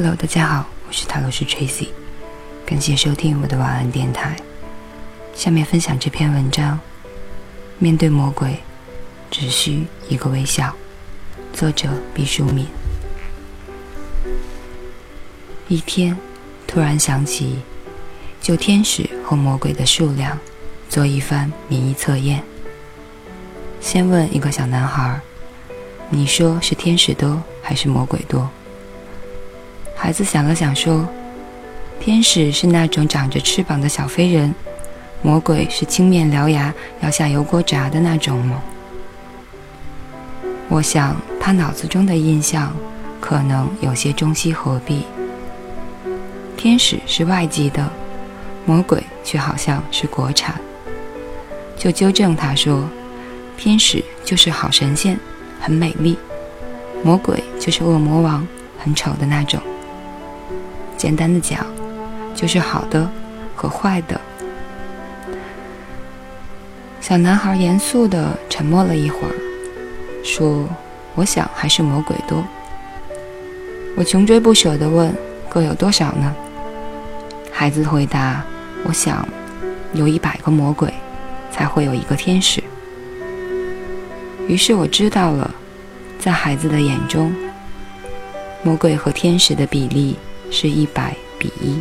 Hello，大家好，我是塔罗斯 Tracy，感谢收听我的晚安电台。下面分享这篇文章：面对魔鬼，只需一个微笑。作者毕淑敏。一天，突然想起就天使和魔鬼的数量做一番民意测验。先问一个小男孩：“你说是天使多还是魔鬼多？”孩子想了想说：“天使是那种长着翅膀的小飞人，魔鬼是青面獠牙要下油锅炸的那种吗？”我想他脑子中的印象可能有些中西合璧。天使是外籍的，魔鬼却好像是国产。就纠正他说：“天使就是好神仙，很美丽；魔鬼就是恶魔王，很丑的那种。”简单的讲，就是好的和坏的。小男孩严肃的沉默了一会儿，说：“我想还是魔鬼多。”我穷追不舍的问：“各有多少呢？”孩子回答：“我想，有一百个魔鬼，才会有一个天使。”于是我知道了，在孩子的眼中，魔鬼和天使的比例。是一百比一。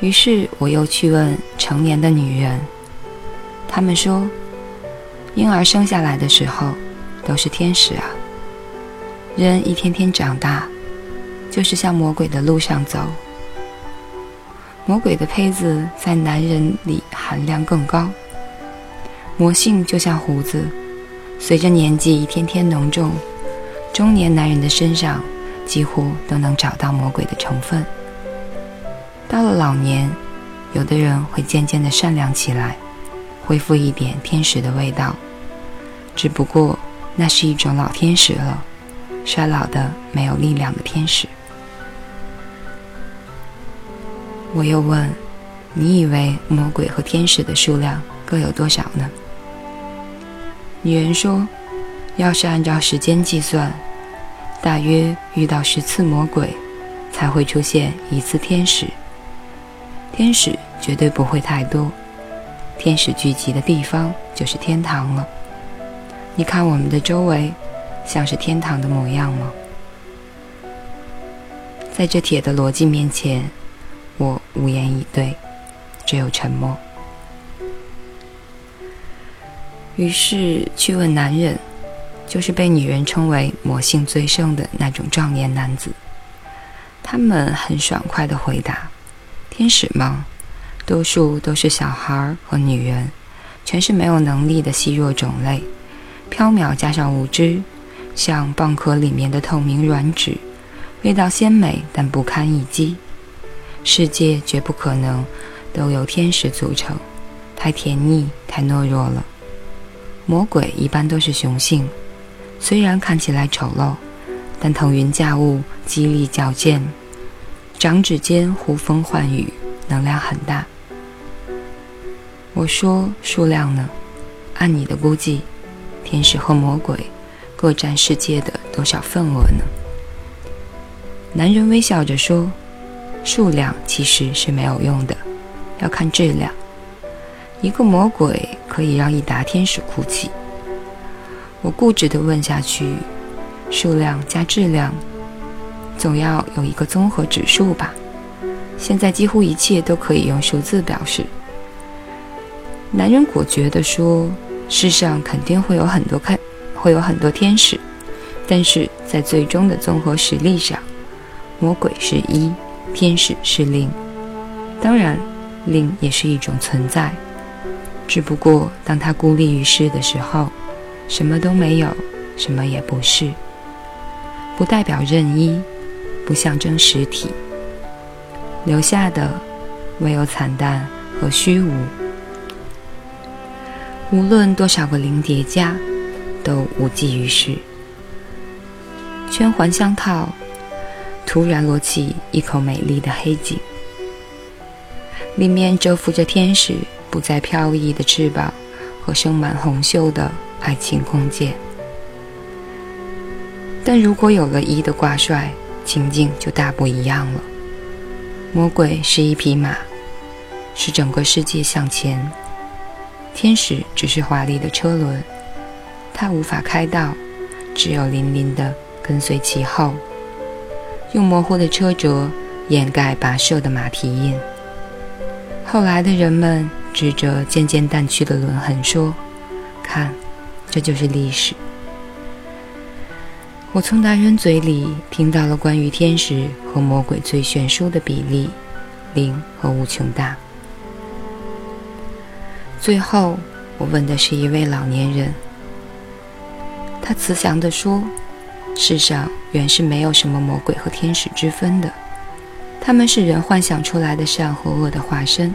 于是我又去问成年的女人，她们说，婴儿生下来的时候都是天使啊。人一天天长大，就是向魔鬼的路上走。魔鬼的胚子在男人里含量更高，魔性就像胡子，随着年纪一天天浓重，中年男人的身上。几乎都能找到魔鬼的成分。到了老年，有的人会渐渐的善良起来，恢复一点天使的味道。只不过那是一种老天使了，衰老的没有力量的天使。我又问：“你以为魔鬼和天使的数量各有多少呢？”女人说：“要是按照时间计算。”大约遇到十次魔鬼，才会出现一次天使。天使绝对不会太多，天使聚集的地方就是天堂了。你看我们的周围，像是天堂的模样吗？在这铁的逻辑面前，我无言以对，只有沉默。于是去问男人。就是被女人称为魔性最盛的那种壮年男子，他们很爽快地回答：“天使吗？多数都是小孩和女人，全是没有能力的细弱种类，缥缈加上无知，像蚌壳里面的透明软纸，味道鲜美但不堪一击。世界绝不可能都由天使组成，太甜腻，太懦弱了。魔鬼一般都是雄性。”虽然看起来丑陋，但腾云驾雾、肌力矫健，掌指间呼风唤雨，能量很大。我说数量呢？按你的估计，天使和魔鬼各占世界的多少份额呢？男人微笑着说：“数量其实是没有用的，要看质量。一个魔鬼可以让一沓天使哭泣。”我固执地问下去：“数量加质量，总要有一个综合指数吧？现在几乎一切都可以用数字表示。”男人果决地说：“世上肯定会有很多看，会有很多天使，但是在最终的综合实力上，魔鬼是一，天使是零。当然，零也是一种存在，只不过当他孤立于世的时候。”什么都没有，什么也不是，不代表任意，不象征实体，留下的唯有惨淡和虚无。无论多少个零叠加，都无济于事。圈环相套，突然落起一口美丽的黑井，里面蛰伏着天使不再飘逸的翅膀和生满红锈的。爱情空间，但如果有了一的挂帅，情境就大不一样了。魔鬼是一匹马，是整个世界向前；天使只是华丽的车轮，它无法开道，只有零零的跟随其后，用模糊的车辙掩盖跋涉的马蹄印。后来的人们指着渐渐淡去的轮痕说：“看，这就是历史。”我从男人嘴里听到了关于天使和魔鬼最悬殊的比例：零和无穷大。最后，我问的是一位老年人，他慈祥地说：“世上原是没有什么魔鬼和天使之分的，他们是人幻想出来的善和恶的化身，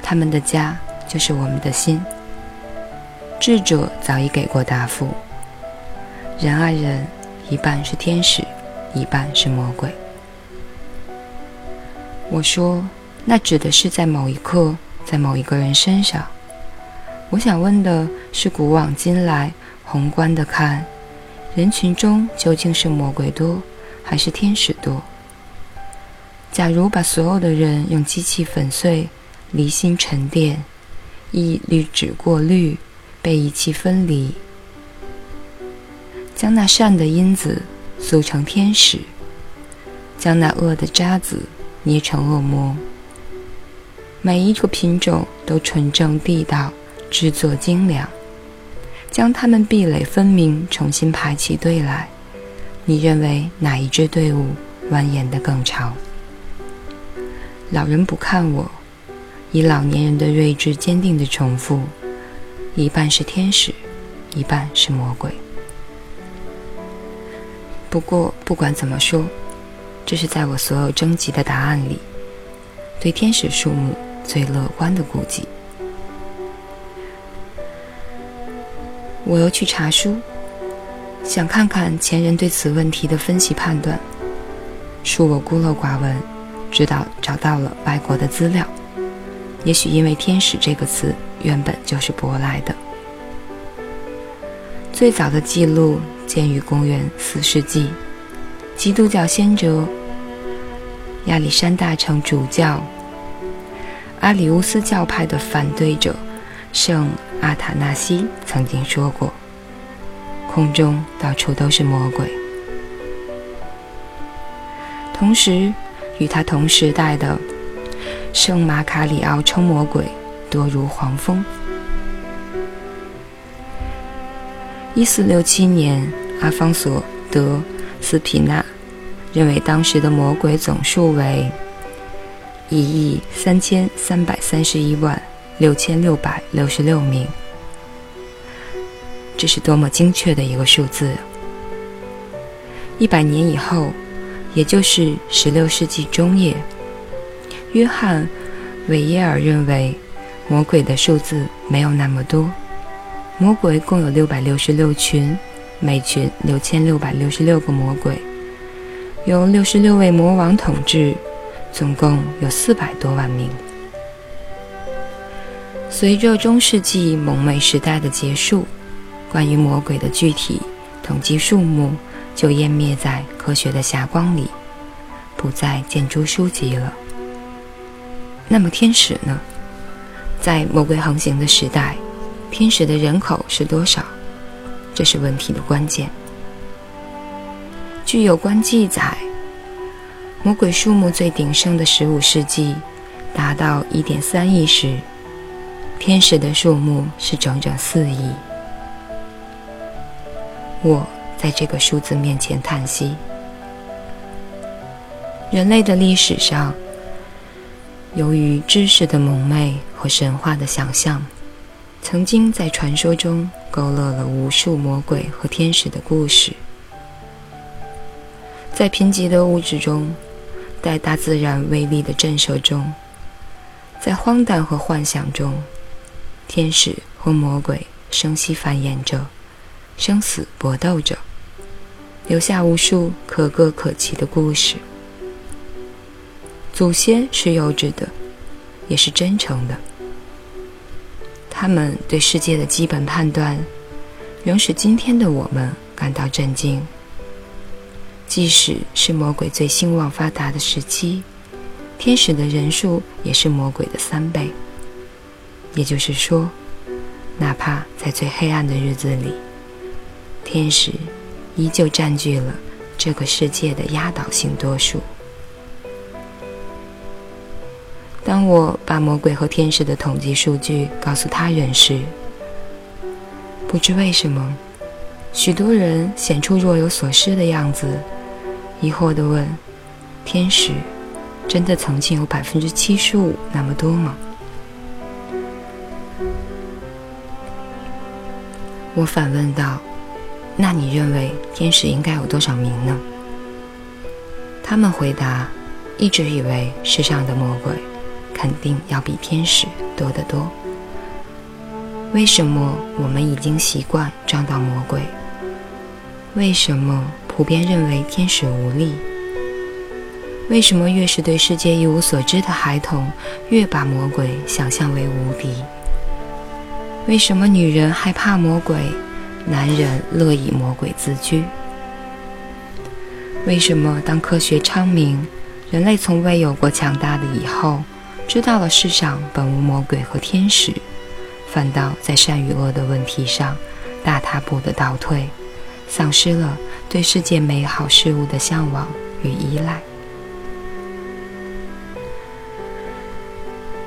他们的家就是我们的心。”智者早已给过答复。人啊人，一半是天使，一半是魔鬼。我说，那指的是在某一刻，在某一个人身上。我想问的是，古往今来，宏观的看，人群中究竟是魔鬼多，还是天使多？假如把所有的人用机器粉碎、离心沉淀、一滤纸过滤、被仪器分离。将那善的因子塑成天使，将那恶的渣子捏成恶魔。每一个品种都纯正地道，制作精良。将它们壁垒分明，重新排起队来。你认为哪一支队伍蜿蜒得更长？老人不看我，以老年人的睿智坚定地重复：一半是天使，一半是魔鬼。不过，不管怎么说，这是在我所有征集的答案里，对天使数目最乐观的估计。我又去查书，想看看前人对此问题的分析判断。恕我孤陋寡闻，直到找到了外国的资料。也许因为“天使”这个词原本就是舶来的，最早的记录。建于公元四世纪，基督教先哲亚历山大城主教阿里乌斯教派的反对者圣阿塔纳西曾经说过：“空中到处都是魔鬼。”同时，与他同时代的圣马卡里奥称魔鬼多如黄蜂。一四六七年。阿方索·德斯皮纳认为，当时的魔鬼总数为一亿三千三百三十一万六千六百六十六名。这是多么精确的一个数字！一百年以后，也就是十六世纪中叶，约翰·韦耶尔认为，魔鬼的数字没有那么多，魔鬼共有六百六十六群。每群六千六百六十六个魔鬼，由六十六位魔王统治，总共有四百多万名。随着中世纪蒙昧时代的结束，关于魔鬼的具体统计数目就湮灭在科学的霞光里，不再见诸书籍了。那么天使呢？在魔鬼横行的时代，天使的人口是多少？这是问题的关键。据有关记载，魔鬼数目最鼎盛的十五世纪，达到一点三亿时，天使的数目是整整四亿。我在这个数字面前叹息：人类的历史上，由于知识的蒙昧和神话的想象。曾经在传说中勾勒了无数魔鬼和天使的故事，在贫瘠的物质中，在大自然威力的震慑中，在荒诞和幻想中，天使和魔鬼生息繁衍着，生死搏斗着，留下无数可歌可泣的故事。祖先是幼稚的，也是真诚的。他们对世界的基本判断，仍使今天的我们感到震惊。即使是魔鬼最兴旺发达的时期，天使的人数也是魔鬼的三倍。也就是说，哪怕在最黑暗的日子里，天使依旧占据了这个世界的压倒性多数。当我把魔鬼和天使的统计数据告诉他人时，不知为什么，许多人显出若有所思的样子，疑惑地问：“天使真的曾经有百分之七十五那么多吗？”我反问道：“那你认为天使应该有多少名呢？”他们回答：“一直以为世上的魔鬼肯定要比天使多得多。”为什么我们已经习惯撞到魔鬼？为什么普遍认为天使无力？为什么越是对世界一无所知的孩童，越把魔鬼想象为无敌？为什么女人害怕魔鬼，男人乐以魔鬼自居？为什么当科学昌明，人类从未有过强大的以后，知道了世上本无魔鬼和天使？反倒在善与恶的问题上大踏步的倒退，丧失了对世界美好事物的向往与依赖，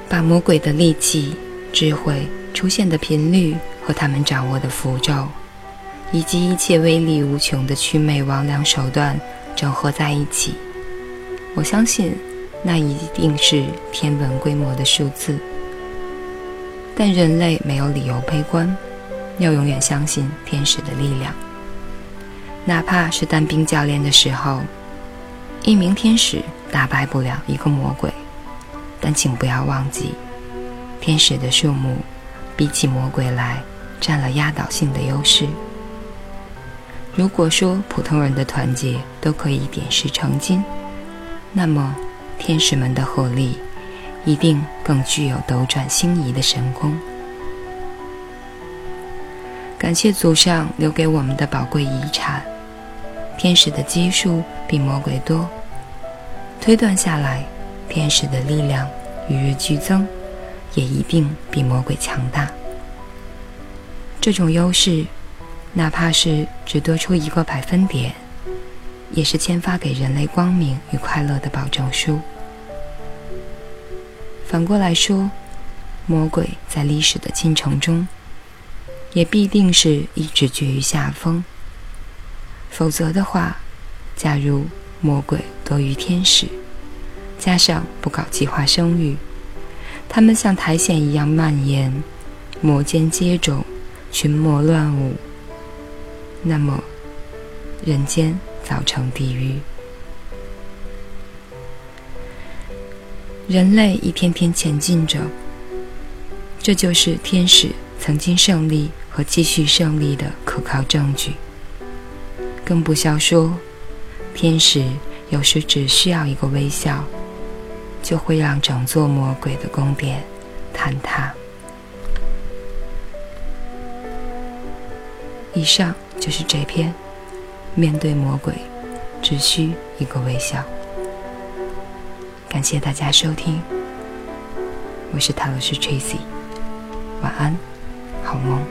把魔鬼的力气、智慧出现的频率和他们掌握的符咒，以及一切威力无穷的祛魅魍魉手段整合在一起，我相信那一定是天文规模的数字。但人类没有理由悲观，要永远相信天使的力量。哪怕是单兵教练的时候，一名天使打败不了一个魔鬼，但请不要忘记，天使的数目比起魔鬼来占了压倒性的优势。如果说普通人的团结都可以点石成金，那么天使们的合力。一定更具有斗转星移的神功。感谢祖上留给我们的宝贵遗产，天使的基数比魔鬼多，推断下来，天使的力量与日俱增，也一定比魔鬼强大。这种优势，哪怕是只多出一个百分点，也是签发给人类光明与快乐的保证书。反过来说，魔鬼在历史的进程中，也必定是一直居于下风。否则的话，假如魔鬼多于天使，加上不搞计划生育，他们像苔藓一样蔓延，魔间接种，群魔乱舞，那么人间造成地狱。人类一天天前进着，这就是天使曾经胜利和继续胜利的可靠证据。更不消说，天使有时只需要一个微笑，就会让整座魔鬼的宫殿坍塌。以上就是这篇，面对魔鬼，只需一个微笑。感谢大家收听，我是塔罗斯 Tracy，晚安，好梦。